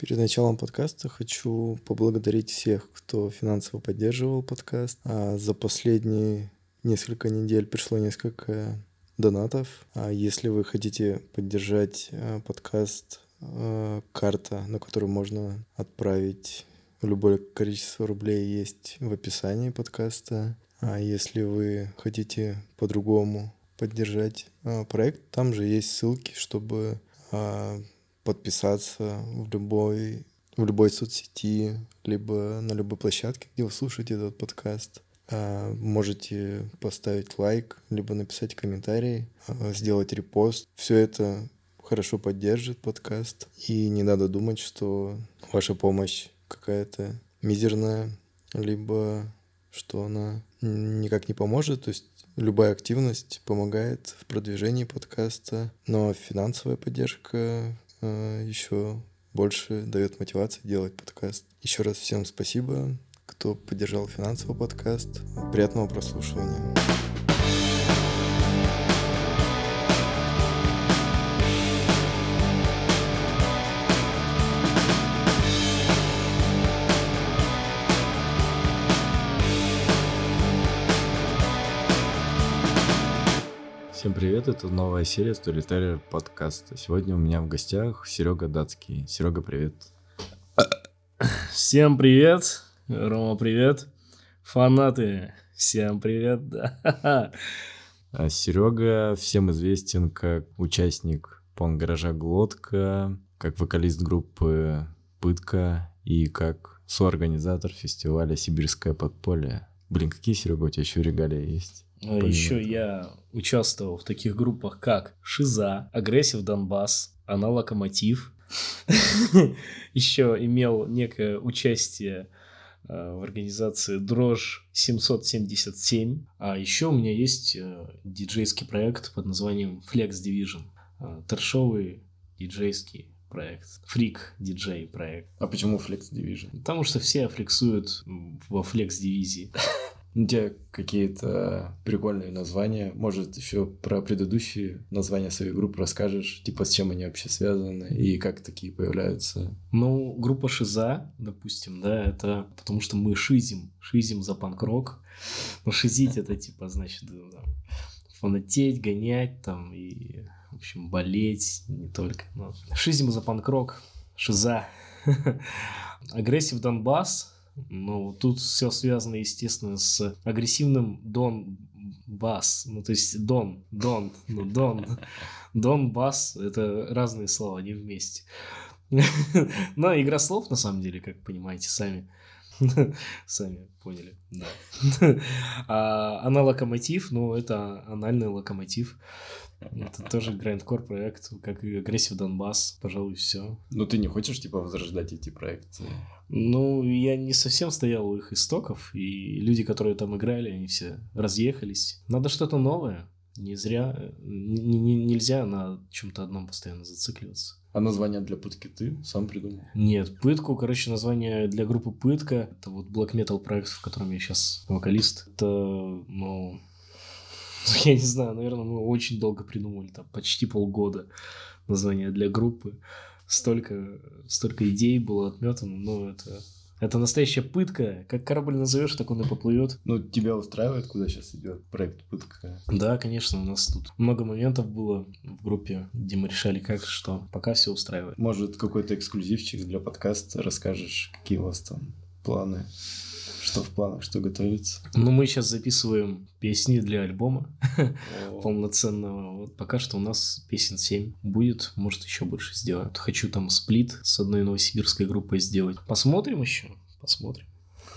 Перед началом подкаста хочу поблагодарить всех, кто финансово поддерживал подкаст. А за последние несколько недель пришло несколько донатов. А если вы хотите поддержать э, подкаст, э, карта, на которую можно отправить любое количество рублей, есть в описании подкаста. А если вы хотите по-другому поддержать э, проект, там же есть ссылки, чтобы подписаться в любой в любой соцсети, либо на любой площадке, где вы слушаете этот подкаст. А, можете поставить лайк, либо написать комментарий, а, сделать репост. Все это хорошо поддержит подкаст. И не надо думать, что ваша помощь какая-то мизерная, либо что она никак не поможет. То есть любая активность помогает в продвижении подкаста, но финансовая поддержка еще больше дает мотивации делать подкаст. Еще раз всем спасибо кто поддержал финансовый подкаст. Приятного прослушивания. Всем привет, это новая серия Storyteller подкаста. Сегодня у меня в гостях Серега Датский. Серега, привет. Всем привет. Рома, привет. Фанаты, всем привет. Да. А Серега всем известен как участник пон-гаража Глотка, как вокалист группы Пытка и как соорганизатор фестиваля Сибирское подполье. Блин, какие, Серега, у тебя еще регалии есть? А еще я участвовал в таких группах, как Шиза, Aggressive Донбасс, Анал Локомотив. Еще имел некое участие Э, в организации Дрожь 777. А еще у меня есть э, диджейский проект под названием Flex Division. Э, Трэшовый диджейский проект. Фрик диджей проект. А почему Flex Division? Потому что все флексуют во Flex дивизии. У тебя какие-то прикольные названия. Может, еще про предыдущие названия своей группы расскажешь, типа с чем они вообще связаны и как такие появляются? Ну, группа Шиза, допустим, да, это потому что мы шизим, шизим за панк-рок. Ну, шизить это типа, значит, да, фанатеть, гонять там и, в общем, болеть не только. Но... Шизим за панк-рок, Шиза. Aggressive Донбасс, ну, тут все связано, естественно, с агрессивным Дон Бас. Ну, то есть Дон, Дон, ну, Дон. Дон, Бас — это разные слова, они вместе. Но игра слов, на самом деле, как понимаете сами. Сами поняли, да. А, Анал Локомотив, ну, это анальный локомотив. Это тоже грайндкор проект, как и Aggressive Донбасс, пожалуй, все. Ну, ты не хочешь, типа, возрождать эти проекты? Ну, я не совсем стоял у их истоков, и люди, которые там играли, они все разъехались. Надо что-то новое. Не зря, не, не, нельзя на чем-то одном постоянно зацикливаться. А название для пытки ты сам придумал? Нет, пытку, короче, название для группы Пытка. Это вот black metal проект, в котором я сейчас вокалист. Это, ну, я не знаю, наверное, мы очень долго придумали, там, почти полгода название для группы. Столько, столько идей было отметано, но это, это настоящая пытка. Как корабль назовешь, так он и поплывет. Ну, тебя устраивает, куда сейчас идет проект пытка? Да, конечно, у нас тут много моментов было в группе, где мы решали, как что. Пока все устраивает. Может, какой-то эксклюзивчик для подкаста расскажешь, какие у вас там планы? Что в планах, что готовится? Ну, мы сейчас записываем песни для альбома полноценного. Вот пока что у нас песен 7 будет, может, еще больше сделают. Хочу там сплит с одной новосибирской группой сделать. Посмотрим еще, посмотрим.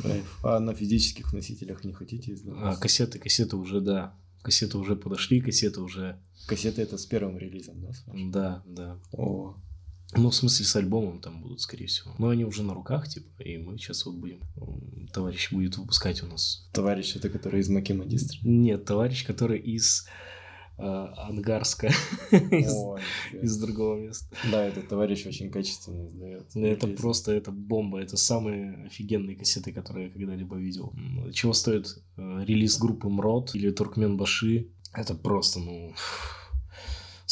Кайф. А на физических носителях не хотите издавать? А, кассеты, кассеты уже, да. Кассеты уже подошли, кассеты уже... Кассеты это с первым релизом, да? Да, да. О, ну, в смысле, с альбомом там будут, скорее всего. Но они уже на руках, типа, и мы сейчас вот будем... Товарищ будет выпускать у нас. Товарищ это который из Маки Магистра? Нет, товарищ, который из э, Ангарска, из, из другого места. Да, этот товарищ очень качественно издает. Это просто, это бомба, это самые офигенные кассеты, которые я когда-либо видел. Чего стоит э, релиз группы МРОД или Туркмен Баши? Это просто, ну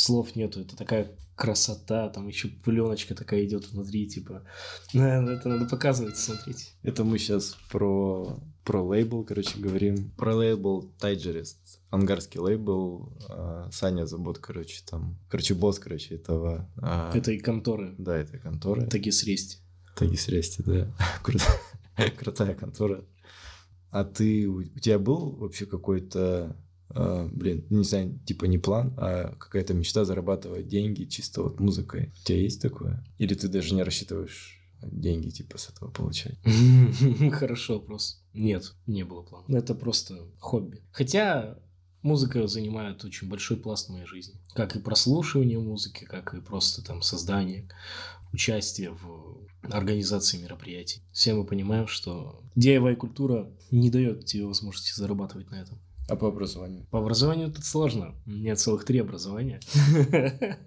слов нету. Это такая красота, там еще пленочка такая идет внутри, типа. Это надо показывать, смотреть. Это мы сейчас про, про лейбл, короче, говорим. Про лейбл Тайджерист. Ангарский лейбл. А, Саня Забот, короче, там. Короче, босс, короче, этого... а, Этой конторы. Да, этой конторы. Тагис Рести. Тагис Рести, да. Крутая контора. А ты, у тебя был вообще какой-то, а, блин, не знаю, типа не план, а какая-то мечта зарабатывать деньги чисто вот музыкой? У тебя есть такое? Или ты даже не рассчитываешь деньги типа с этого получать? Хорошо вопрос. Нет, не было плана. Это просто хобби. Хотя музыка занимает очень большой пласт моей жизни. Как и прослушивание музыки, как и просто там создание, участие в организации мероприятий. Все мы понимаем, что DIY-культура не дает тебе возможности зарабатывать на этом. А по образованию? По образованию тут сложно. У меня целых три образования.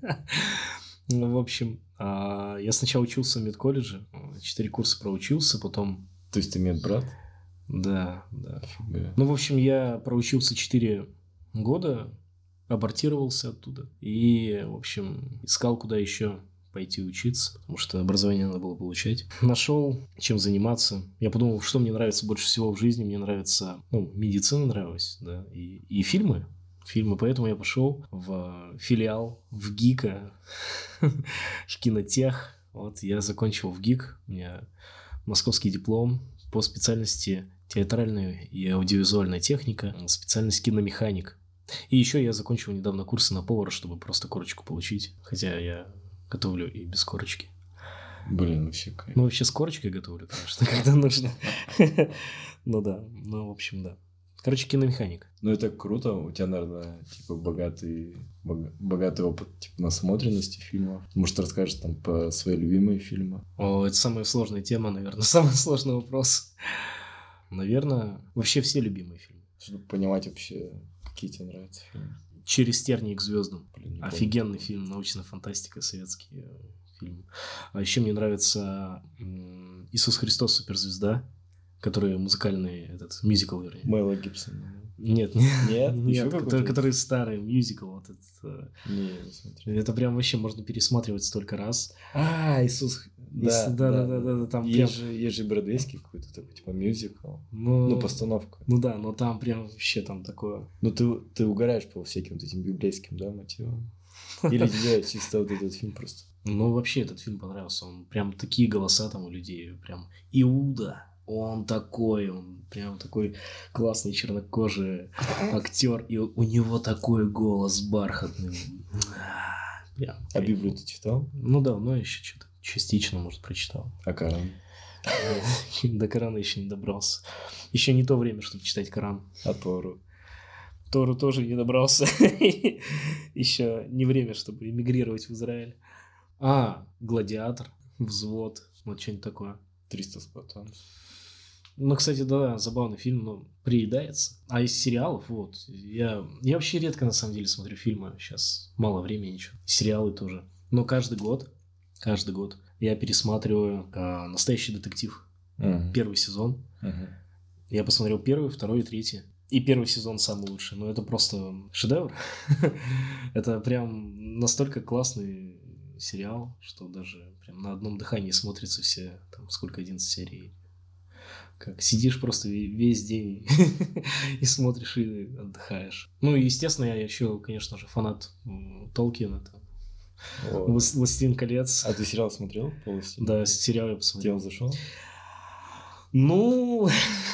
Ну, в общем, а, я сначала учился в медколледже, четыре курса проучился, потом... То есть ты медбрат? Да, да. Фига. Ну, в общем, я проучился 4 года, абортировался оттуда. И, в общем, искал, куда еще пойти учиться, потому что образование надо было получать. Нашел, чем заниматься. Я подумал, что мне нравится больше всего в жизни. Мне нравится, ну, медицина нравилась, да, и, и фильмы. Фильмы, поэтому я пошел в филиал, в ГИКа, в кинотех. Вот, я закончил в ГИК, у меня московский диплом по специальности театральная и аудиовизуальная техника, специальность киномеханик. И еще я закончил недавно курсы на повара, чтобы просто корочку получить. Хотя я готовлю и без корочки. Блин, вообще кайф. Ну, вообще с корочкой готовлю, конечно, когда нужно. Ну да, ну, в общем, да. Короче, киномеханик. Ну, это круто. У тебя, наверное, типа, богатый, бога- богатый опыт типа, насмотренности фильмов. Может, расскажешь там по свои любимые фильмы? О, это самая сложная тема, наверное, самый сложный вопрос. Наверное, вообще все любимые фильмы. Чтобы понимать вообще, какие тебе нравятся фильмы. «Через тернии к звездам». Блин, не помню. Офигенный фильм, научная фантастика, советский э, фильм. А еще мне нравится «Иисус Христос. Суперзвезда», который музыкальный, этот, мюзикл, вернее. Мэла Гибсон. Нет, нет, Нет? Нет, который, который старый, мюзикл. Вот этот, э, Не, не смотрел. это прям вообще можно пересматривать столько раз. А, Иисус. Если- да, да, да, да, да, там прям, есть, же, есть же бродвейский какой-то такой, типа, мюзикл. ну, Ну, постановка. ну да, но там прям вообще там такое. Ну, ты, ты угораешь по всяким вот этим библейским, да, мотивам? Или тебе чисто вот этот фильм просто? Ну, вообще этот фильм понравился. Он прям такие голоса там у людей. Прям Иуда. Он такой, он прям такой классный чернокожий актер. И у него такой голос бархатный. А, Прям. А Библию ты читал? Ну, давно еще что-то частично, может, прочитал. А Коран? До Корана еще не добрался. Еще не то время, чтобы читать Коран. А Тору? Тору тоже не добрался. Еще не время, чтобы эмигрировать в Израиль. А, Гладиатор, Взвод, вот что-нибудь такое. 300 спартанцев. Ну, кстати, да, забавный фильм, но приедается. А из сериалов, вот, я, я вообще редко, на самом деле, смотрю фильмы. Сейчас мало времени ничего. Сериалы тоже. Но каждый год, каждый год я пересматриваю а, «Настоящий детектив». Мгм. Первый сезон. Мгм. Я посмотрел первый, второй и третий. И первый сезон самый лучший. Но это просто шедевр. Это прям настолько классный сериал, что даже прям на одном дыхании смотрится все, там, сколько, 11 серий. Как сидишь просто ве- весь день и смотришь и отдыхаешь. Ну, и, естественно, я еще, конечно же, фанат Толкина. Там. Вот. «Влас- «Властелин колец». А ты сериал смотрел полностью? Да, сериал я Тебе посмотрел. он зашел? Ну,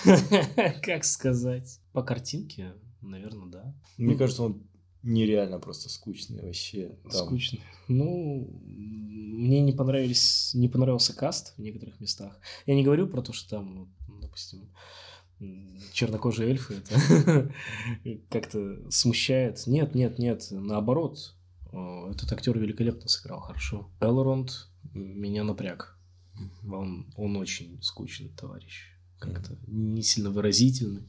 как сказать? По картинке, наверное, да. Мне Ну, кажется, он нереально просто скучный вообще. Там- Скучно. Ну, мне не понравились, не понравился каст в некоторых местах. Я не говорю про то, что там, ну, допустим, чернокожие эльфы это как-то смущает. Нет, нет, нет, наоборот. О, Этот актер великолепно сыграл, хорошо. Элронд меня напряг. Он, он очень скучный товарищ. Как-то не сильно выразительный,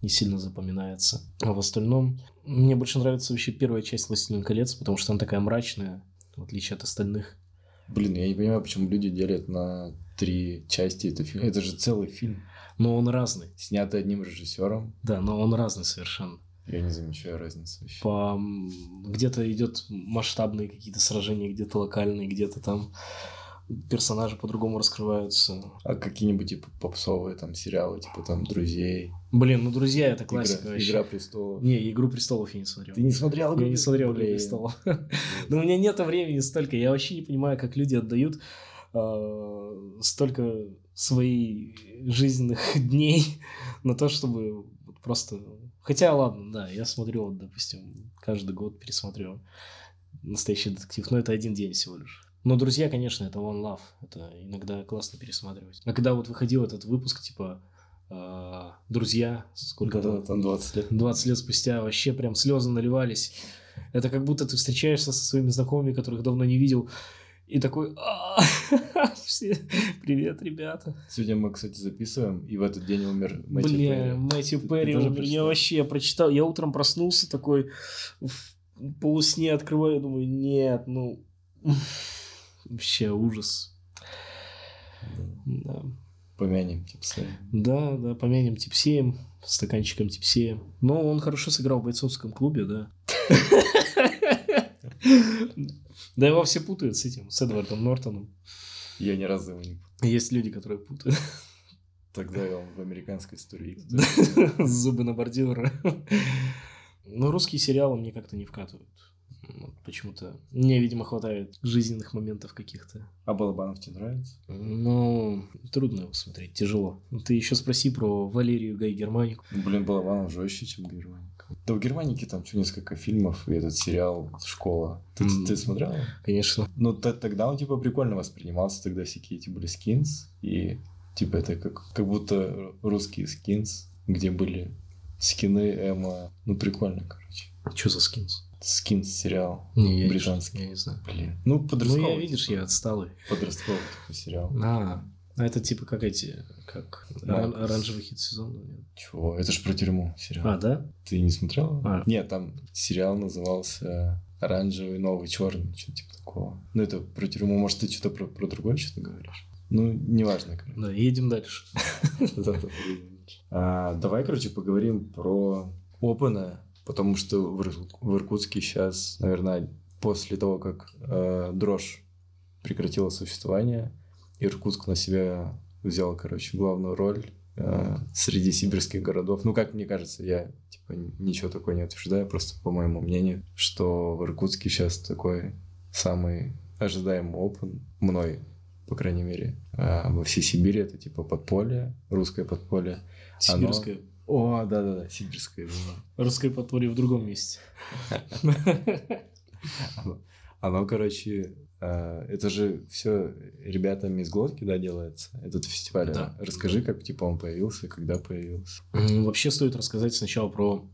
не сильно запоминается. А в остальном мне больше нравится вообще первая часть «Властелин колец», потому что она такая мрачная, в отличие от остальных. Блин, я не понимаю, почему люди делят на три части это Это же целый фильм, Но он разный. снятый одним режиссером. Да, но он разный совершенно. Я не замечаю разницы вообще. По... Где-то идет масштабные какие-то сражения, где-то локальные, где-то там персонажи по-другому раскрываются. А какие-нибудь типа попсовые там сериалы, типа там друзей. Блин, ну друзья это классика Игра, вообще. Игра престолов. Не, Игру престолов я не смотрел. Ты не смотрел? Я не смотрел Игру престолов. Но у меня нет времени столько. Я вообще не понимаю, как люди отдают э, столько своих жизненных дней на то, чтобы просто... Хотя, ладно, да, я смотрю, вот, допустим, каждый год пересмотрю настоящий детектив, но это один день всего лишь. Но друзья, конечно, это one love. Это иногда классно пересматривать. А когда вот выходил этот выпуск, типа э, друзья, сколько Да, там, там 20 лет. 20 лет спустя вообще прям слезы наливались. Это как будто ты встречаешься со своими знакомыми, которых давно не видел, и такой, «А, привет, ребята. Сегодня мы, кстати, записываем, и в этот день умер Мэтью Бля, Перри. Мэтью Перри, умер. я вообще я прочитал, я утром проснулся такой, в полусне открываю, думаю, нет, ну, вообще ужас. Да. Помянем, свои. Да, да, помянем Типсеем, стаканчиком Типсеем. Но он хорошо сыграл в бойцовском клубе, да. Да его все путают с этим, с Эдвардом Нортоном. Я ни разу его не путал. Есть люди, которые путают. Тогда он в американской истории. Зубы на бордюра. Но русские сериалы мне как-то не вкатывают. Почему-то мне, видимо, хватает жизненных моментов каких-то. А Балабанов тебе нравится? Ну, трудно его смотреть, тяжело. Ты еще спроси про Валерию Гай Германику. Блин, Балабанов жестче, чем Германика. Да у Германики там что, несколько фильмов, и этот сериал «Школа». Ты, М. ты смотрел? Конечно. Ну, тогда он, типа, прикольно воспринимался, тогда всякие эти были скинс, и, типа, это как, как будто русские скинс, где были скины Эма. Ну, прикольно, короче. Что за скинс? Скинс сериал. Не, я не Британский. знаю, Я не знаю. Блин. Ну, Ну, подростковый. я, видишь, я отсталый. Подростковый типа, сериал. А, а это типа как эти, как оран- оранжевый хит сезона? нет? Чего? Это же про тюрьму сериал. А, да? Ты не смотрел? А. Нет, там сериал назывался «Оранжевый, новый, черный», что-то типа такого. Ну, это про тюрьму. Может, ты что-то про, про другое что-то говоришь? Ну, неважно, короче. Да, едем дальше. А, Давай, короче, поговорим про опены, потому что в Иркутске сейчас, наверное, после того, как э, дрожь прекратила существование, Иркутск на себя взял, короче, главную роль э, среди сибирских городов. Ну, как мне кажется, я типа ничего такого не утверждаю, просто по моему мнению, что в Иркутске сейчас такой самый ожидаемый опен мной, по крайней мере, а во всей Сибири это типа подполье, русское подполье. Оно- Сибирское. О, да-да-да, сибирское. да. Русское подполье в другом месте. Оно, оно, короче, это же все ребятами из глотки, да, делается, этот фестиваль. Да. Расскажи, как типа он появился, когда появился. Вообще стоит рассказать сначала про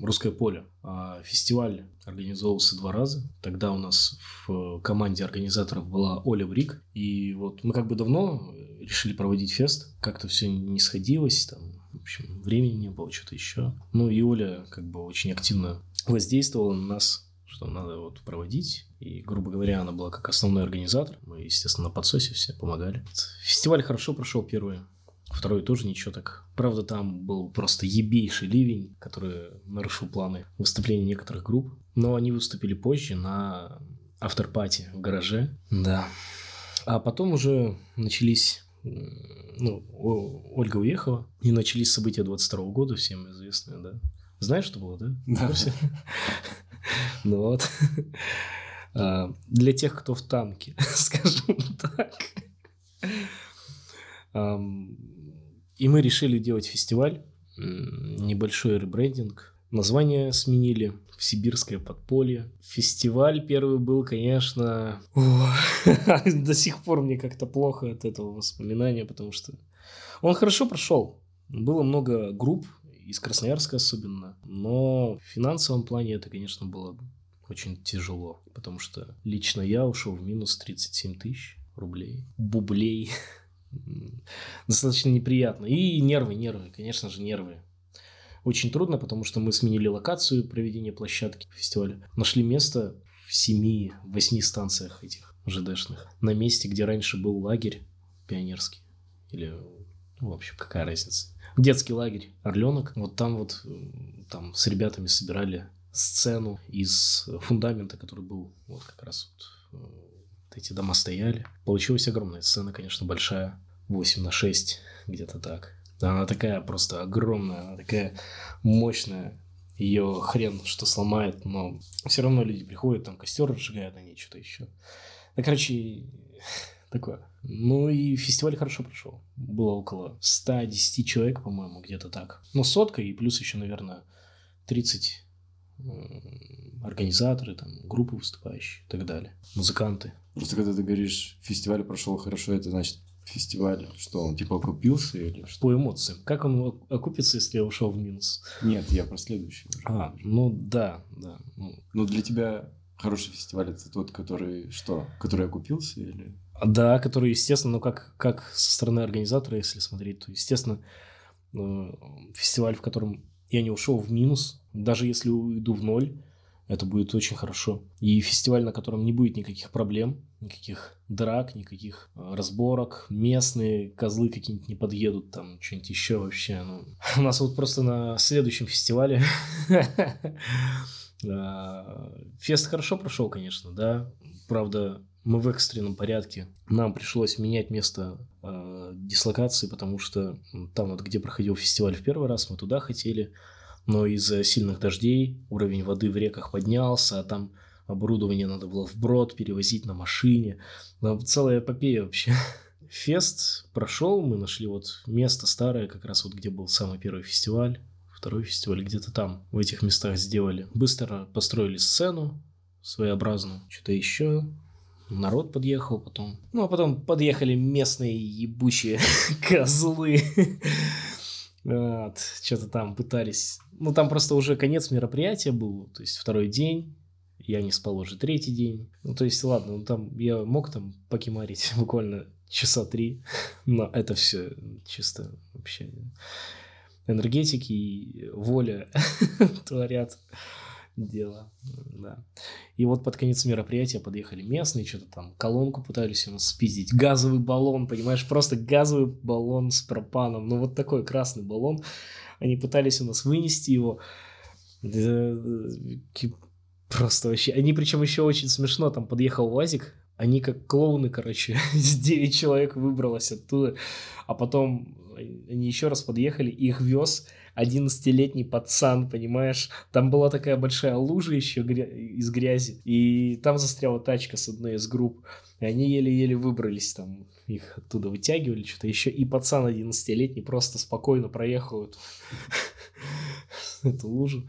Русское поле. А, Фестиваль организовывался два раза. Тогда у нас в команде организаторов была Оля Брик. И вот мы как бы давно решили проводить фест. Как-то все не сходилось. Там, в общем, времени не было, что-то еще. Ну и Оля как бы очень активно воздействовала на нас что надо вот проводить. И, грубо говоря, она была как основной организатор. Мы, естественно, на подсосе все помогали. Фестиваль хорошо прошел первый. Второй тоже ничего так. Правда, там был просто ебейший ливень, который нарушил планы выступления некоторых групп. Но они выступили позже на авторпати в гараже. Да. А потом уже начались... Ну, Ольга уехала, и начались события 22 года, всем известные, да? Знаешь, что было, да? Да. Ну вот. А, Для тех, кто в танке, скажем так. И мы решили делать фестиваль, небольшой ребрендинг. Название сменили в Сибирское подполье. Фестиваль первый был, конечно... До сих пор мне как-то плохо от этого воспоминания, потому что он хорошо прошел. Было много групп, из Красноярска особенно. Но в финансовом плане это, конечно, было очень тяжело. Потому что лично я ушел в минус 37 тысяч рублей. Бублей. Достаточно неприятно. И нервы, нервы, конечно же, нервы. Очень трудно, потому что мы сменили локацию проведения площадки фестиваля. Нашли место в 7-8 станциях этих ЖДшных. На месте, где раньше был лагерь пионерский. Или в общем, какая разница. Детский лагерь Орленок. Вот там вот там с ребятами собирали сцену из фундамента, который был вот как раз вот, э, вот эти дома стояли. Получилась огромная сцена, конечно, большая. 8 на 6, где-то так. Она такая просто огромная, она такая мощная. Ее хрен что сломает, но все равно люди приходят, там костер разжигают, они что-то еще. Ну, короче, такое. Ну и фестиваль хорошо прошел. Было около 110 человек, по-моему, где-то так. Ну, сотка и плюс еще, наверное, 30 организаторы, там, группы выступающие и так далее. Музыканты. Просто когда ты говоришь, фестиваль прошел хорошо, это значит фестиваль, что он типа окупился или что? По эмоциям. Как он окупится, если я ушел в минус? Нет, я про следующий. А, ну да, да. Ну, ну для тебя хороший фестиваль это тот, который что? Который окупился или? Да, который, естественно, ну как, как со стороны организатора, если смотреть, то, естественно, э, фестиваль, в котором я не ушел в минус, даже если уйду в ноль, это будет очень хорошо. И фестиваль, на котором не будет никаких проблем, никаких драк, никаких э, разборок, местные козлы какие-нибудь не подъедут, там что-нибудь еще вообще. Ну. У нас вот просто на следующем фестивале фест хорошо прошел, конечно, да. Правда, мы в экстренном порядке. Нам пришлось менять место э, дислокации, потому что там вот, где проходил фестиваль в первый раз, мы туда хотели но из-за сильных дождей уровень воды в реках поднялся, а там оборудование надо было вброд перевозить на машине. Ну, целая эпопея вообще. Фест прошел, мы нашли вот место старое, как раз вот где был самый первый фестиваль, второй фестиваль где-то там, в этих местах сделали. Быстро построили сцену своеобразную, что-то еще, народ подъехал потом. Ну, а потом подъехали местные ебучие козлы. Вот, что-то там пытались ну, там просто уже конец мероприятия был, то есть второй день, я не спал уже третий день. Ну, то есть, ладно, ну, там я мог там покемарить буквально часа три, но это все чисто вообще энергетики и воля творят дело, да. И вот под конец мероприятия подъехали местные, что-то там колонку пытались у нас спиздить, газовый баллон, понимаешь, просто газовый баллон с пропаном, ну вот такой красный баллон, они пытались у нас вынести его. Просто вообще. Они причем еще очень смешно. Там подъехал УАЗик. Они как клоуны, короче. 9 человек выбралось оттуда. А потом они еще раз подъехали. Их вез 11-летний пацан, понимаешь? Там была такая большая лужа еще из грязи. И там застряла тачка с одной из групп. И они еле-еле выбрались там, их оттуда вытягивали, что-то еще. И пацан 11-летний просто спокойно проехал эту, лужу.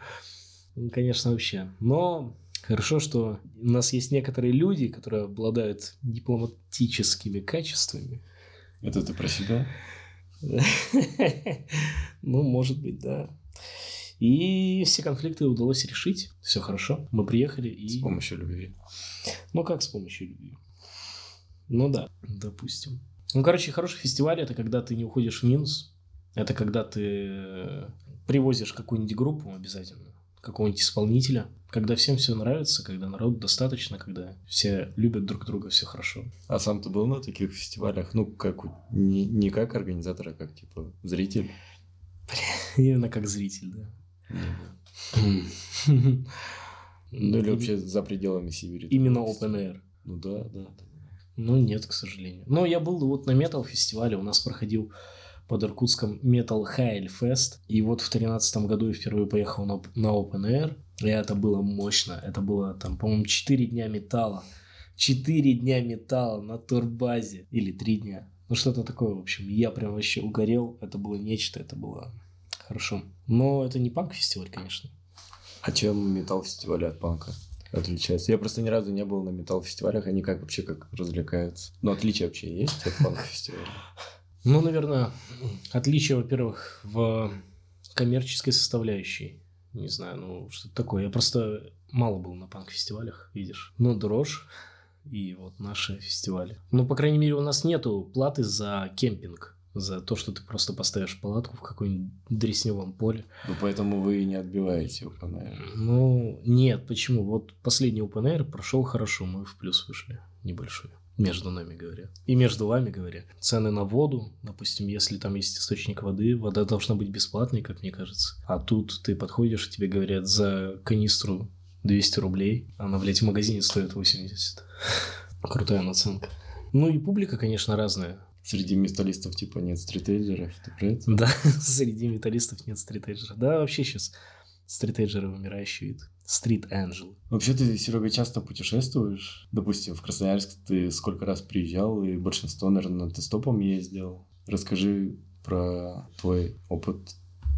Ну, конечно, вообще. Но хорошо, что у нас есть некоторые люди, которые обладают дипломатическими качествами. Это ты про себя? Ну, может быть, да. И все конфликты удалось решить. Все хорошо. Мы приехали и... С помощью любви. Ну, как с помощью любви? Ну да, допустим. Ну, короче, хороший фестиваль это когда ты не уходишь в минус. Это когда ты привозишь какую-нибудь группу обязательно, какого-нибудь исполнителя, когда всем все нравится, когда народу достаточно, когда все любят друг друга, все хорошо. А сам ты был на таких фестивалях? Ну, как не, не как организатор, а как типа зритель? Именно как зритель, да. Ну или вообще за пределами Сибири. Именно open air. Ну да, да, да. Ну, нет, к сожалению. Но я был вот на метал-фестивале, у нас проходил под Иркутском Metal High Fest. И вот в тринадцатом году я впервые поехал на, на Open Air. И это было мощно. Это было там, по-моему, 4 дня металла. 4 дня металла на турбазе. Или 3 дня. Ну, что-то такое, в общем. Я прям вообще угорел. Это было нечто, это было хорошо. Но это не панк-фестиваль, конечно. А чем металл-фестиваль от панка? отличается. Я просто ни разу не был на металл-фестивалях, они как вообще как развлекаются. Но отличия вообще есть от панк-фестиваля? Ну, наверное, отличие, во-первых, в коммерческой составляющей. Не знаю, ну, что-то такое. Я просто мало был на панк-фестивалях, видишь. Ну, дрожь и вот наши фестивали. Ну, по крайней мере, у нас нету платы за кемпинг за то, что ты просто поставишь палатку в каком-нибудь дресневом поле. Ну, поэтому вы и не отбиваете Open Air. Ну, нет, почему? Вот последний Open Air прошел хорошо, мы в плюс вышли, небольшой. Между нами говоря. И между вами говоря. Цены на воду, допустим, если там есть источник воды, вода должна быть бесплатной, как мне кажется. А тут ты подходишь, тебе говорят за канистру 200 рублей, она, блядь, в магазине стоит 80. Крутая наценка. Ну и публика, конечно, разная. Среди металлистов типа нет стритейджеров, ты про это? Да, среди металлистов нет стритейджеров. Да, вообще сейчас стритейджеры вымирающий вид. Стрит Angel. Вообще ты, Серега, часто путешествуешь? Допустим, в Красноярск ты сколько раз приезжал, и большинство, наверное, ты стопом ездил. Расскажи про твой опыт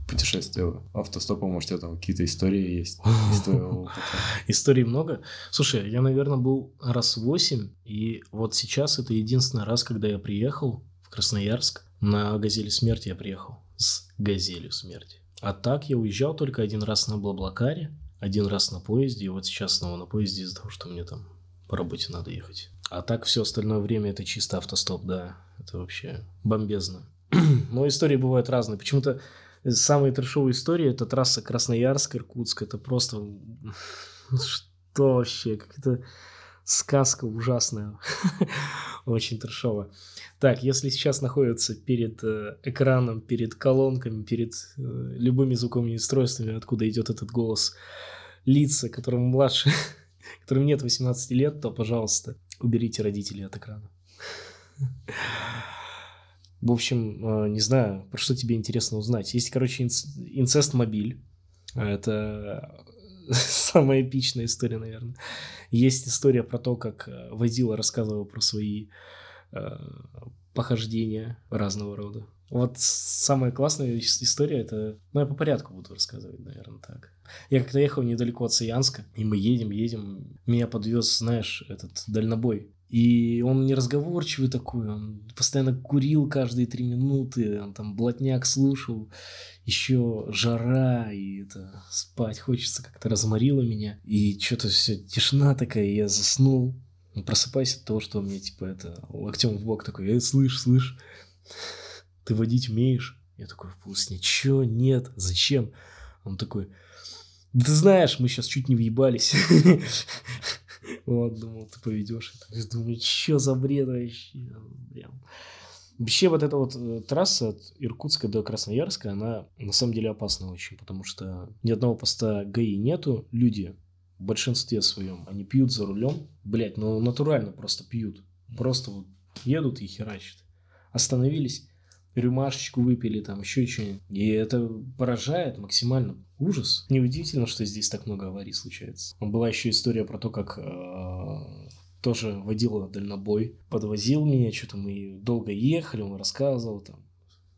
путешествия автостопом, может, у тебя там какие-то истории есть из твоего опыта? Историй много. Слушай, я, наверное, был раз восемь, и вот сейчас это единственный раз, когда я приехал в Красноярск. На «Газели смерти» я приехал с «Газелью смерти». А так я уезжал только один раз на Блаблакаре, один раз на поезде, и вот сейчас снова на поезде из-за того, что мне там по работе надо ехать. А так все остальное время это чисто автостоп, да. Это вообще бомбезно. Но истории бывают разные. Почему-то самые трешовые истории это трасса Красноярск-Иркутск. Это просто... Что вообще? Как это сказка ужасная. Очень трешово. Так, если сейчас находится перед э, экраном, перед колонками, перед э, любыми звуковыми устройствами, откуда идет этот голос, лица, которым младше, которым нет 18 лет, то, пожалуйста, уберите родителей от экрана. В общем, э, не знаю, про что тебе интересно узнать. Есть, короче, инцест мобиль. Это самая эпичная история, наверное. Есть история про то, как э, Водила рассказывал про свои э, похождения разного рода. Вот самая классная история это... Ну, я по порядку буду рассказывать, наверное, так. Я как-то ехал недалеко от Саянска, и мы едем, едем. Меня подвез, знаешь, этот дальнобой. И он неразговорчивый такой, он постоянно курил каждые три минуты, он там блатняк слушал, еще жара, и это спать хочется, как-то разморило меня. И что-то все, тишина такая, я заснул. Просыпайся от того, что мне типа это локтем в бок такой, эй, слышь, слышь, ты водить умеешь? Я такой полусне, чё, нет, зачем? Он такой, да ты знаешь, мы сейчас чуть не въебались. Вот, думал, ты поведешь. Думаю, что за бред вообще? Прям. Вообще вот эта вот э, трасса от Иркутска до Красноярска, она на самом деле опасна очень, потому что ни одного поста ГАИ нету, люди в большинстве своем, они пьют за рулем, блять, ну натурально просто пьют, просто вот едут и херачат. Остановились, рюмашечку выпили, там еще что-нибудь. И это поражает максимально. Ужас. Неудивительно, что здесь так много аварий случается. Была еще история про то, как э, тоже водила дальнобой, подвозил меня, что-то мы долго ехали, он рассказывал там,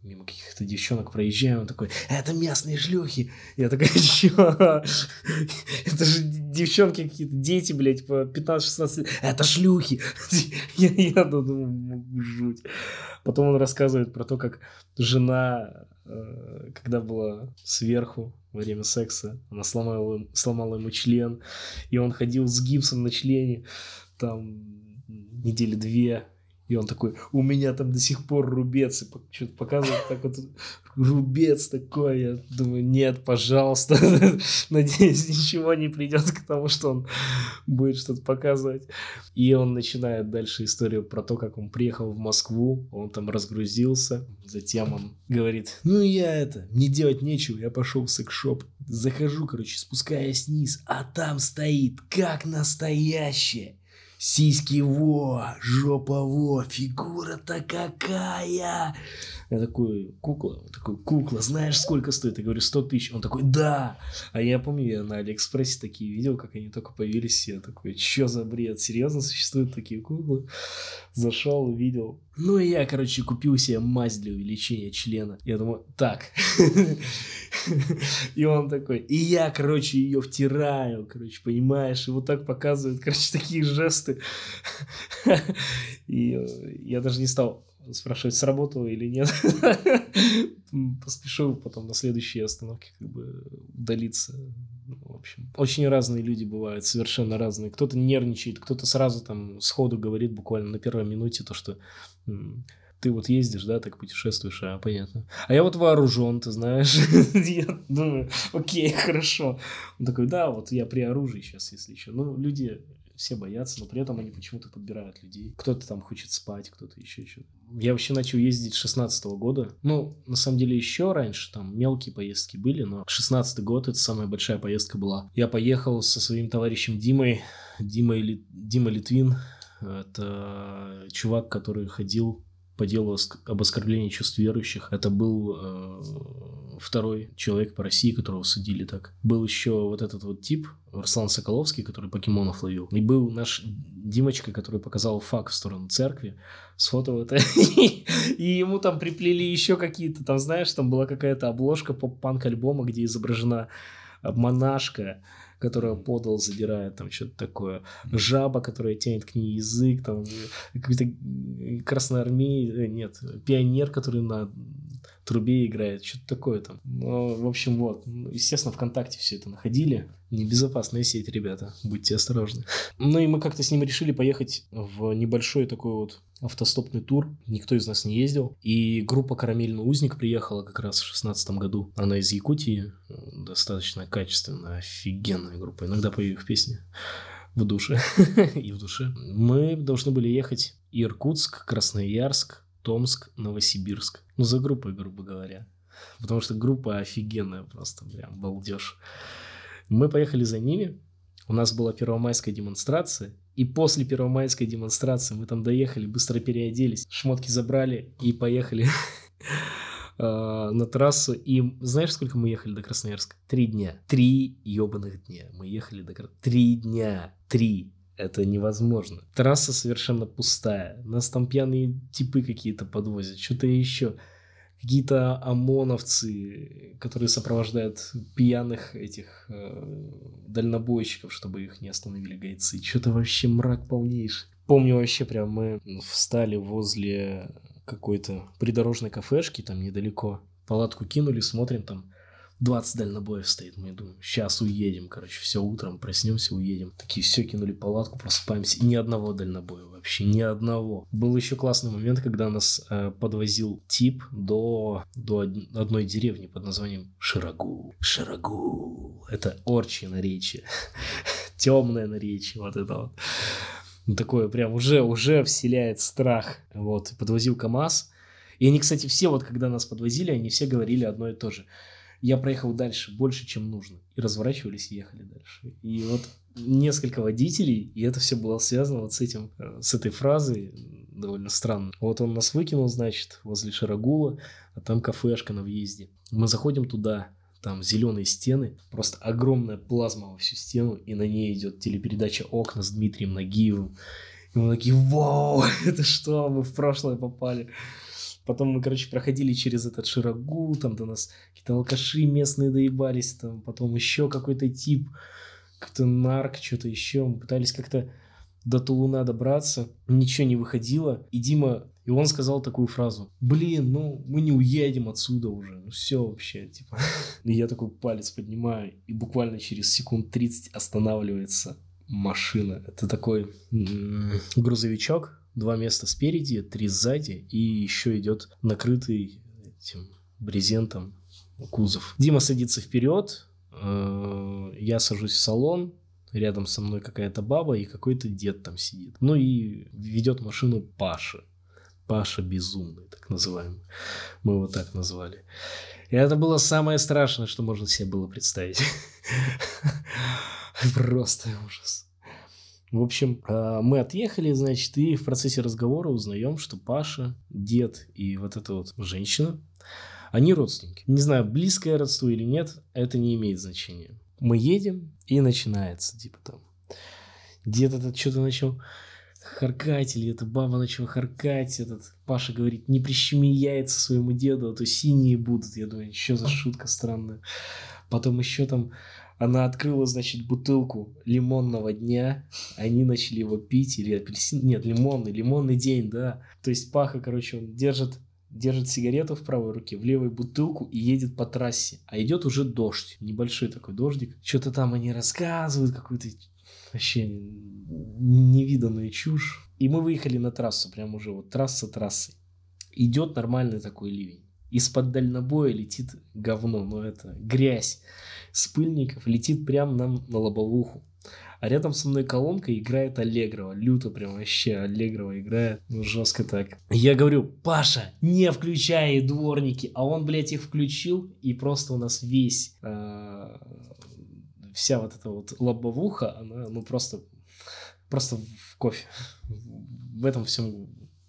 мимо каких-то девчонок проезжаем, он такой, это местные шлюхи. Я такой, чё? Это же девчонки какие-то, дети, блядь, по 15-16 лет. Это шлюхи. Я, я думаю, жуть. Потом он рассказывает про то, как жена, э, когда была сверху во время секса, она сломала, сломала ему член, и он ходил с гипсом на члене там недели две, и он такой, у меня там до сих пор рубец. И что-то показывает так вот, рубец такой. Я думаю, нет, пожалуйста. Надеюсь, ничего не придет к тому, что он будет что-то показывать. И он начинает дальше историю про то, как он приехал в Москву. Он там разгрузился. Затем он говорит, ну я это, мне делать нечего. Я пошел в секс-шоп. Захожу, короче, спускаясь вниз. А там стоит, как настоящая Сиськи во, жопа во, фигура-то какая. Я такой, кукла, он такой, кукла, знаешь, сколько стоит? Я говорю, 100 тысяч. Он такой, да. А я помню, я на Алиэкспрессе такие видел, как они только появились. Я такой, что за бред? Серьезно существуют такие куклы? Зашел, увидел. Ну и я, короче, купил себе мазь для увеличения члена. Я думаю, так. И он такой, и я, короче, ее втираю, короче, понимаешь? И вот так показывает, короче, такие жесты. И я даже не стал спрашивать, сработало или нет. Поспешил потом на следующей остановке как бы удалиться. В общем, очень разные люди бывают, совершенно разные. Кто-то нервничает, кто-то сразу там сходу говорит буквально на первой минуте то, что ты вот ездишь, да, так путешествуешь, а, понятно. А я вот вооружен, ты знаешь. я думаю, окей, хорошо. Он такой, да, вот я при оружии сейчас, если еще. Ну, люди все боятся, но при этом они почему-то подбирают людей. Кто-то там хочет спать, кто-то еще что-то. Я вообще начал ездить с 16 года. Ну, на самом деле, еще раньше там мелкие поездки были, но 16 год это самая большая поездка была. Я поехал со своим товарищем Димой, Дима, Дима Литвин. Это чувак, который ходил по делу об оскорблении чувств верующих. Это был э, второй человек по России, которого судили так. Был еще вот этот вот тип, Руслан Соколовский, который покемонов ловил. И был наш Димочка, который показал факт в сторону церкви, сфотал это. И ему там приплели еще какие-то, там, знаешь, там была какая-то обложка поп-панк альбома, где изображена монашка, которая подал задирает, там что-то такое. Жаба, которая тянет к ней язык, там какой-то красноармей, э, нет, пионер, который на трубе играет, что-то такое там. Ну, в общем, вот. Естественно, ВКонтакте все это находили. Небезопасная сеть, ребята. Будьте осторожны. Ну и мы как-то с ним решили поехать в небольшой такой вот автостопный тур. Никто из нас не ездил. И группа «Карамельный узник» приехала как раз в шестнадцатом году. Она из Якутии. Достаточно качественная, офигенная группа. Иногда пою их песни в душе и в душе. Мы должны были ехать Иркутск, Красноярск, Томск, Новосибирск. Ну, за группой, грубо говоря. Потому что группа офигенная просто, прям балдеж. Мы поехали за ними. У нас была первомайская демонстрация. И после первомайской демонстрации мы там доехали, быстро переоделись, шмотки забрали и поехали а, на трассу. И знаешь, сколько мы ехали до Красноярска? Три дня. Три ебаных дня. Мы ехали до Красноярска. Три дня. Три. Это невозможно. Трасса совершенно пустая. Нас там пьяные типы какие-то подвозят. Что-то еще. Какие-то ОМОНовцы, которые сопровождают пьяных этих э, дальнобойщиков, чтобы их не остановили гайцы. Что-то вообще мрак полнейший. Помню вообще прям мы встали возле какой-то придорожной кафешки там недалеко. Палатку кинули, смотрим там 20 дальнобоев стоит. Мы думаем, сейчас уедем, короче, все утром проснемся, уедем. Такие все кинули палатку, просыпаемся. Ни одного дальнобоя вообще, ни одного. Был еще классный момент, когда нас э, подвозил тип до, до одной деревни под названием Ширагу. Ширагу. Это орчье наречие. Темное наречие, вот это вот. Ну, такое прям уже, уже вселяет страх. Вот, подвозил КАМАЗ. И они, кстати, все вот, когда нас подвозили, они все говорили одно и то же – я проехал дальше больше, чем нужно. И разворачивались и ехали дальше. И вот несколько водителей, и это все было связано вот с этим, э, с этой фразой, довольно странно. Вот он нас выкинул, значит, возле Шарагула, а там кафешка на въезде. Мы заходим туда, там зеленые стены, просто огромная плазма во всю стену, и на ней идет телепередача «Окна» с Дмитрием Нагиевым. И мы такие, вау, это что, мы в прошлое попали. Потом мы, короче, проходили через этот Широгу, там до нас какие-то алкаши местные доебались, там потом еще какой-то тип, какой-то нарк, что-то еще. Мы пытались как-то до Тулуна добраться, ничего не выходило. И Дима, и он сказал такую фразу, блин, ну мы не уедем отсюда уже, ну все вообще, типа. И я такой палец поднимаю, и буквально через секунд 30 останавливается машина. Это такой грузовичок, два места спереди, три сзади, и еще идет накрытый этим брезентом кузов. Дима садится вперед, э, я сажусь в салон, рядом со мной какая-то баба и какой-то дед там сидит. Ну и ведет машину Паша. Паша безумный, так называемый. Мы его так назвали. И это было самое страшное, что можно себе было представить. Просто ужас. В общем, а, мы отъехали, значит, и в процессе разговора узнаем, что Паша, дед и вот эта вот женщина, они родственники. Не знаю, близкое родство или нет, это не имеет значения. Мы едем, и начинается, типа там, дед этот что-то начал харкать, или эта баба начала харкать, этот Паша говорит, не прищеми яйца своему деду, а то синие будут. Я думаю, что за шутка странная. Потом еще там она открыла, значит, бутылку лимонного дня, они начали его пить, или апельсин, нет, лимонный, лимонный день, да. То есть Паха, короче, он держит держит сигарету в правой руке, в левой бутылку и едет по трассе. А идет уже дождь, небольшой такой дождик. Что-то там они рассказывают, какую-то вообще невиданную чушь. И мы выехали на трассу, прям уже вот трасса трассой. Идет нормальный такой ливень. Из-под дальнобоя летит говно, но это грязь с пыльников летит прямо нам на лобовуху. А рядом со мной колонка играет Аллегрова. Люто прям вообще Аллегрова играет. Ну, жестко так. Я говорю, Паша, не включай дворники. А он, блядь, их включил, и просто у нас весь... Э, вся вот эта вот лобовуха, она, ну, просто... Просто в кофе. В этом всем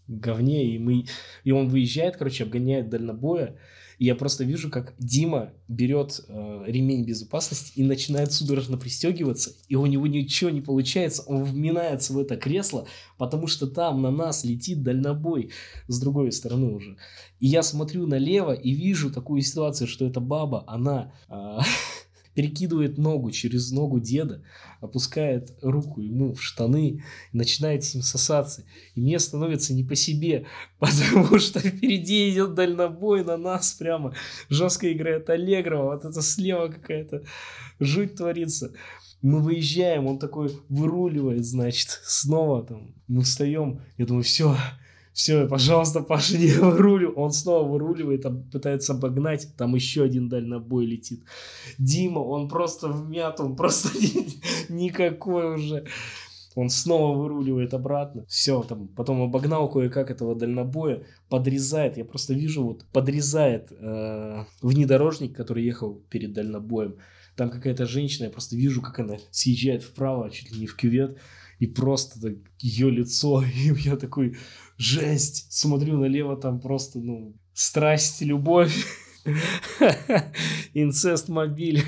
говне, и мы... И он выезжает, короче, обгоняет дальнобоя, и я просто вижу, как Дима берет э, ремень безопасности и начинает судорожно пристегиваться, и у него ничего не получается, он вминается в это кресло, потому что там на нас летит дальнобой с другой стороны уже. И я смотрю налево и вижу такую ситуацию, что эта баба, она... Э, перекидывает ногу через ногу деда, опускает руку ему в штаны, начинает с ним сосаться. И мне становится не по себе, потому что впереди идет дальнобой на нас прямо. Жестко играет Аллегрова, вот это слева какая-то жуть творится. Мы выезжаем, он такой выруливает, значит, снова там, мы встаем, я думаю, все, все, пожалуйста, Паша, не вырулю. Он снова выруливает, пытается обогнать, там еще один дальнобой летит. Дима, он просто вмят, он просто никакой уже. Он снова выруливает обратно. Все, там, потом обогнал кое-как этого дальнобоя, подрезает, я просто вижу, вот, подрезает э, внедорожник, который ехал перед дальнобоем. Там какая-то женщина, я просто вижу, как она съезжает вправо, чуть ли не в кювет, и просто так, ее лицо, и я такой, жесть, смотрю налево, там просто, ну, страсть, любовь, инцест мобиль.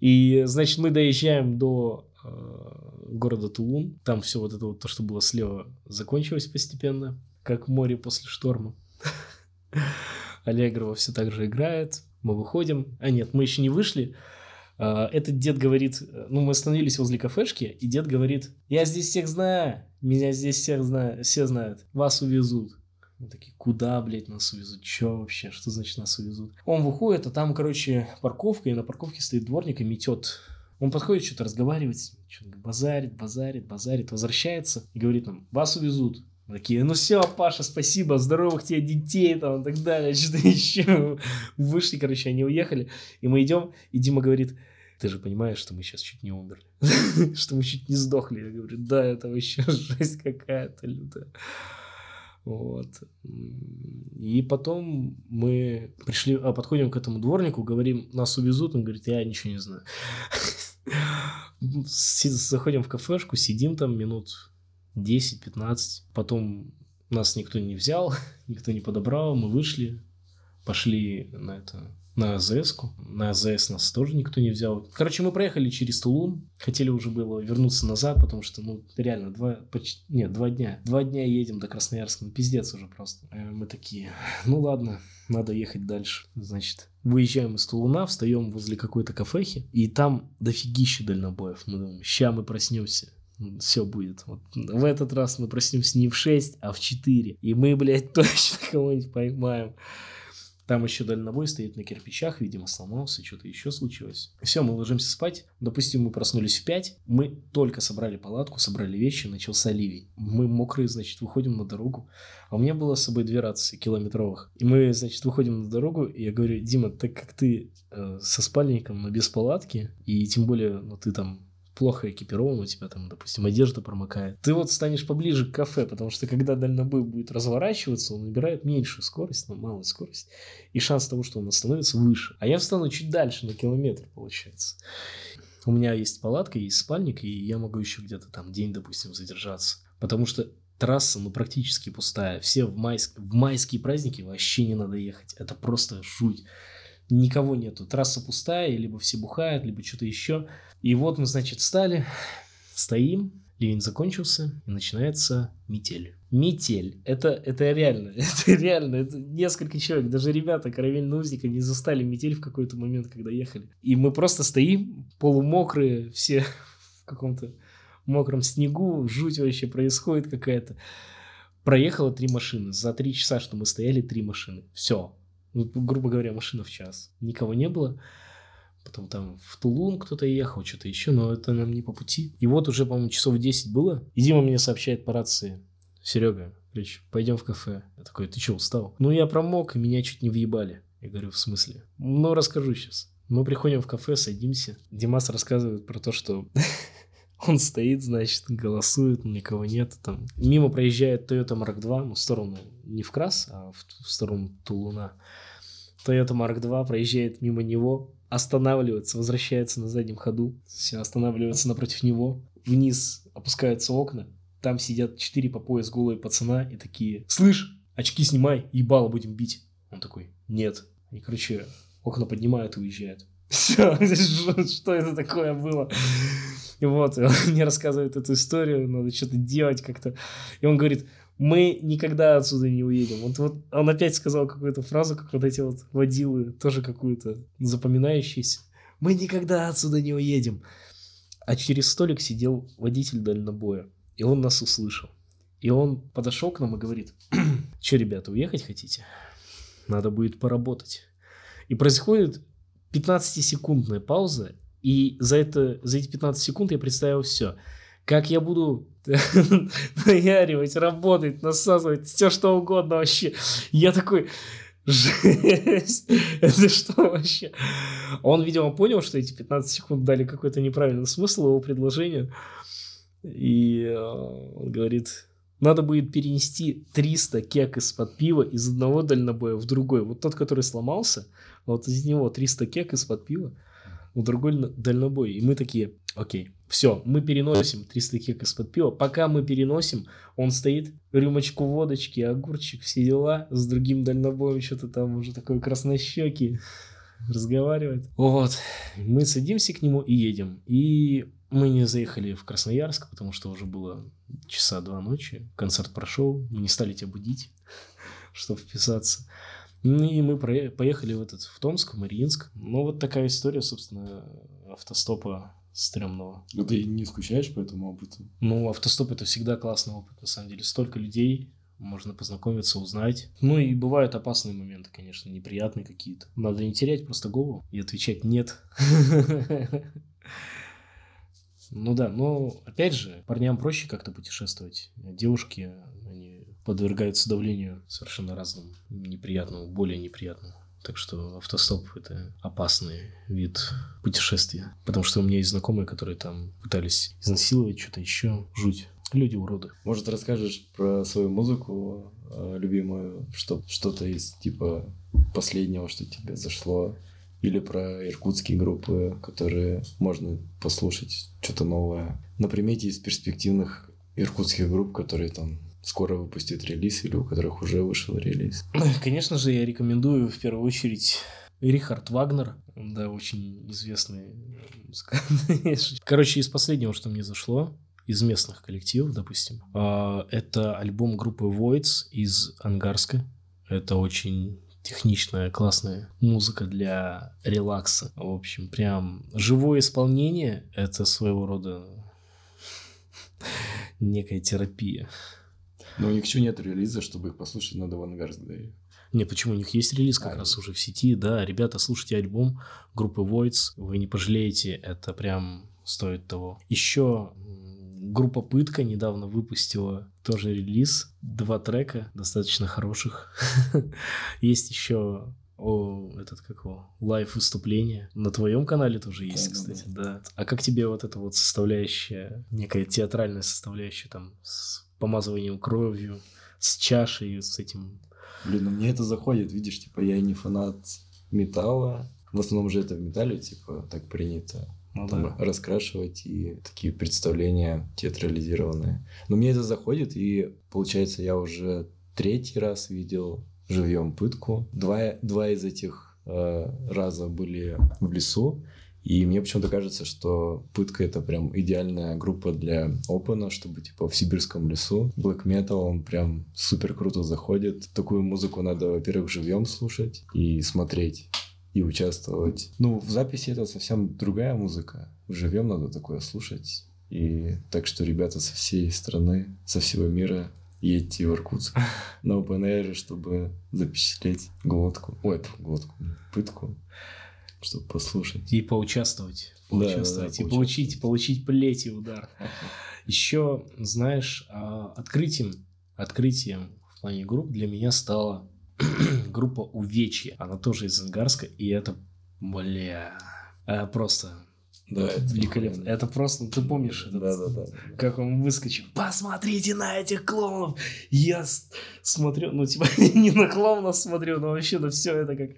И, значит, мы доезжаем до э, города Тулун. Там все вот это вот, то, что было слева, закончилось постепенно, как море после шторма. Аллегрова все так же играет. Мы выходим. А нет, мы еще не вышли. А, этот дед говорит, ну, мы остановились возле кафешки, и дед говорит, я здесь всех знаю, меня здесь всех знают, все знают, вас увезут. Мы такие, куда, блядь, нас увезут? Че вообще? Что значит нас увезут? Он выходит, а там, короче, парковка, и на парковке стоит дворник и метет. Он подходит, что-то разговаривает, что-то базарит, базарит, базарит, возвращается и говорит нам, вас увезут. Мы такие, ну все, Паша, спасибо, здоровых тебе детей, там, и так далее, что-то еще. Вышли, короче, они уехали, и мы идем, и Дима говорит, ты же понимаешь, что мы сейчас чуть не умерли, что мы чуть не сдохли. Я говорю, да, это вообще жесть какая-то лютая. Вот. И потом мы пришли, а потходим к этому дворнику, говорим, нас увезут, он говорит, я ничего не знаю. Заходим в кафешку, сидим там минут 10-15. Потом нас никто не взял, никто не подобрал. Мы вышли, пошли на это на АЗС. -ку. На АЗС нас тоже никто не взял. Короче, мы проехали через Тулун. Хотели уже было вернуться назад, потому что, ну, реально, два, почти, нет, два дня. Два дня едем до Красноярска. Ну, пиздец уже просто. Э, мы такие, ну ладно, надо ехать дальше. Значит, выезжаем из Тулуна, встаем возле какой-то кафехи, и там дофигища дальнобоев. Мы думаем, ща мы проснемся все будет. Вот в этот раз мы проснемся не в 6, а в 4. И мы, блядь, точно кого-нибудь поймаем. Там еще дальнобой стоит на кирпичах, видимо, сломался, что-то еще случилось. Все, мы ложимся спать. Допустим, мы проснулись в 5, мы только собрали палатку, собрали вещи, начался ливень. Мы мокрые, значит, выходим на дорогу. А у меня было с собой две рации километровых. И мы, значит, выходим на дорогу, и я говорю, Дима, так как ты э, со спальником, но без палатки, и тем более, ну, ты там плохо экипирован, у тебя там, допустим, одежда промокает, ты вот станешь поближе к кафе, потому что когда дальнобой будет разворачиваться, он набирает меньшую скорость, но малую скорость, и шанс того, что он остановится, выше. А я встану чуть дальше, на километр, получается. У меня есть палатка, есть спальник, и я могу еще где-то там день, допустим, задержаться. Потому что трасса, ну, практически пустая. Все в, майск... в майские праздники вообще не надо ехать. Это просто жуть. Никого нету. Трасса пустая, либо все бухают, либо что-то еще. И вот мы, значит, встали, стоим, ливень закончился, и начинается метель. Метель. Это, это реально, это реально, это несколько человек, даже ребята каравельного узника не застали метель в какой-то момент, когда ехали. И мы просто стоим, полумокрые, все в каком-то мокром снегу, жуть вообще происходит какая-то. Проехало три машины. За три часа, что мы стояли, три машины. Все. Ну, грубо говоря, машина в час. Никого не было потом там в Тулун кто-то ехал, что-то еще, но это нам не по пути. И вот уже, по-моему, часов 10 было, и Дима мне сообщает по рации, Серега, Рич, пойдем в кафе. Я такой, ты что, устал? Ну, я промок, и меня чуть не въебали. Я говорю, в смысле? Ну, расскажу сейчас. Мы приходим в кафе, садимся. Димас рассказывает про то, что Он стоит, значит, голосует, никого нет. Там. Мимо проезжает Toyota Mark II, ну, в сторону, не в Крас, а в, в сторону Тулуна. Toyota Mark II проезжает мимо него, останавливается, возвращается на заднем ходу, все останавливается напротив него, вниз опускаются окна, там сидят четыре по пояс голые пацана и такие, слышь, очки снимай, ебало будем бить. Он такой, нет. И, короче, окна поднимают и уезжают. Все, что это такое было? И вот, он мне рассказывает эту историю, надо что-то делать как-то. И он говорит, мы никогда отсюда не уедем. Вот, вот он опять сказал какую-то фразу, как вот эти вот водилы, тоже какую-то запоминающуюся. Мы никогда отсюда не уедем. А через столик сидел водитель дальнобоя. И он нас услышал. И он подошел к нам и говорит, что, ребята, уехать хотите? Надо будет поработать. И происходит 15-секундная пауза, и за, это, за эти 15 секунд я представил все. Как я буду наяривать, работать, насазывать, все что угодно вообще. Я такой, жесть, это что вообще? Он, видимо, понял, что эти 15 секунд дали какой-то неправильный смысл его предложению. И э, он говорит, надо будет перенести 300 кек из-под пива из одного дальнобоя в другой. Вот тот, который сломался, вот из него 300 кек из-под пива в другой дальнобой. И мы такие, окей, все, мы переносим 300 кек из-под пива. Пока мы переносим, он стоит, рюмочку водочки, огурчик, все дела, с другим дальнобоем что-то там уже такой краснощекий разговаривает. Вот, мы садимся к нему и едем. И мы не заехали в Красноярск, потому что уже было часа два ночи. Концерт прошел, мы не стали тебя будить, чтобы вписаться. Ну и мы поехали в этот, в Томск, в Мариинск. Ну вот такая история, собственно, автостопа стрёмного. Ну ты не скучаешь по этому опыту? Ну, автостоп это всегда классный опыт, на самом деле. Столько людей, можно познакомиться, узнать. Ну и бывают опасные моменты, конечно, неприятные какие-то. Надо не терять просто голову и отвечать «нет». Ну да, но опять же, парням проще как-то путешествовать. Девушки, подвергаются давлению совершенно разному, неприятному, более неприятному. Так что автостоп – это опасный вид путешествия. Потому что у меня есть знакомые, которые там пытались изнасиловать, что-то еще. Жуть. Люди уроды. Может, расскажешь про свою музыку э, любимую, что, что-то из типа последнего, что тебе зашло, или про иркутские группы, которые можно послушать что-то новое. На примете из перспективных иркутских групп, которые там скоро выпустят релиз или у которых уже вышел релиз. Конечно же, я рекомендую в первую очередь Рихард Вагнер, да, очень известный музыкант. Короче, из последнего, что мне зашло, из местных коллективов, допустим, а, это альбом группы Voids из Ангарска. Это очень техничная, классная музыка для релакса. В общем, прям живое исполнение — это своего рода некая терапия. Но у них еще нет релиза, чтобы их послушать, надо в Ангарск, да? Не, почему? У них есть релиз как а, раз уже в сети, да. Ребята, слушайте альбом группы Voids, вы не пожалеете, это прям стоит того. Еще Группа Пытка недавно выпустила тоже релиз, два трека достаточно хороших. Есть еще о, этот как его, live выступление. На твоем канале тоже есть, да, кстати, да. да. А как тебе вот эта вот составляющая, некая театральная составляющая там с помазыванием кровью, с чашей, с этим... Блин, ну мне это заходит, видишь, типа я не фанат металла. В основном же это в металле, типа, так принято ну, там, да. раскрашивать и такие представления театрализированные. Но мне это заходит, и получается, я уже третий раз видел живьем пытку. Два, два из этих э, раза были в лесу. И мне почему-то кажется, что пытка это прям идеальная группа для опена, чтобы типа в сибирском лесу. Black Metal, он прям супер круто заходит. Такую музыку надо, во-первых, живьем слушать и смотреть и участвовать. Ну, в записи это совсем другая музыка. Живем надо такое слушать. И так что ребята со всей страны, со всего мира едьте в Иркутск на Open Air, чтобы запечатлеть глотку. Ой, глотку, пытку, чтобы послушать. И поучаствовать. Поучаствовать. Да, да, и получить, получить плеть и удар. Еще, знаешь, а, открытием, открытием в плане групп для меня стало группа Увечья. Она тоже из Ангарска, и это, бля, э, просто Да, это Великолепно. Это просто, ты помнишь, этот, Да, да, да. как он выскочил. Посмотрите на этих клоунов. Я смотрю, ну, типа, не на клоунов смотрю, но вообще на все это, как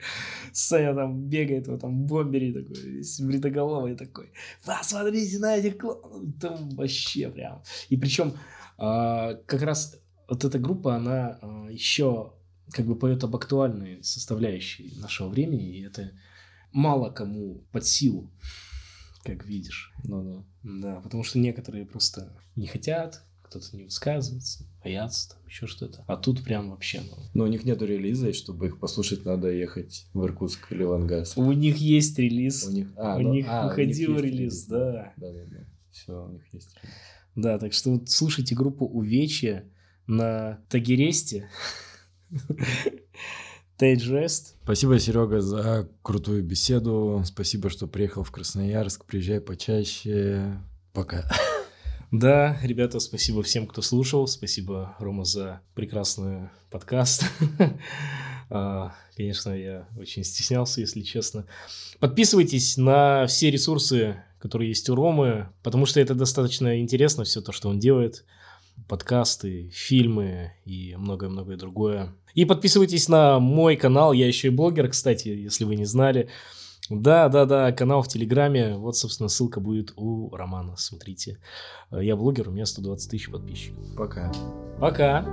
Саня там бегает в этом бомбере такой, весь бритоголовый такой. Посмотрите на этих клоунов. Там вообще прям. И причем а, как раз вот эта группа, она а, еще как бы поет об актуальной составляющей нашего времени, и это мало кому под силу, как видишь. Ну да. Да, потому что некоторые просто не хотят, кто-то не высказывается, боятся, там еще что-то. А тут прям вообще, ну... Но у них нету релиза, и чтобы их послушать, надо ехать в Иркутск или в Ангас. У них есть релиз, У них, а, у ну, них а, у выходил них есть релиз, да. Да, да, да. Все, у них есть релиз. Да, так что вот слушайте группу Увечья на Тагересте. Тейджест. Спасибо, Серега, за крутую беседу. Спасибо, что приехал в Красноярск. Приезжай почаще. Пока. Да, ребята, спасибо всем, кто слушал. Спасибо, Рома, за прекрасный подкаст. А, Конечно, я очень стеснялся, если честно. Подписывайтесь на все ресурсы, которые есть у Ромы, потому что это достаточно интересно, все то, что он делает. Подкасты, фильмы и многое-многое другое. И подписывайтесь на мой канал. Я еще и блогер, кстати, если вы не знали. Да, да, да, канал в Телеграме. Вот, собственно, ссылка будет у Романа. Смотрите. Я блогер, у меня 120 тысяч подписчиков. Пока. Пока.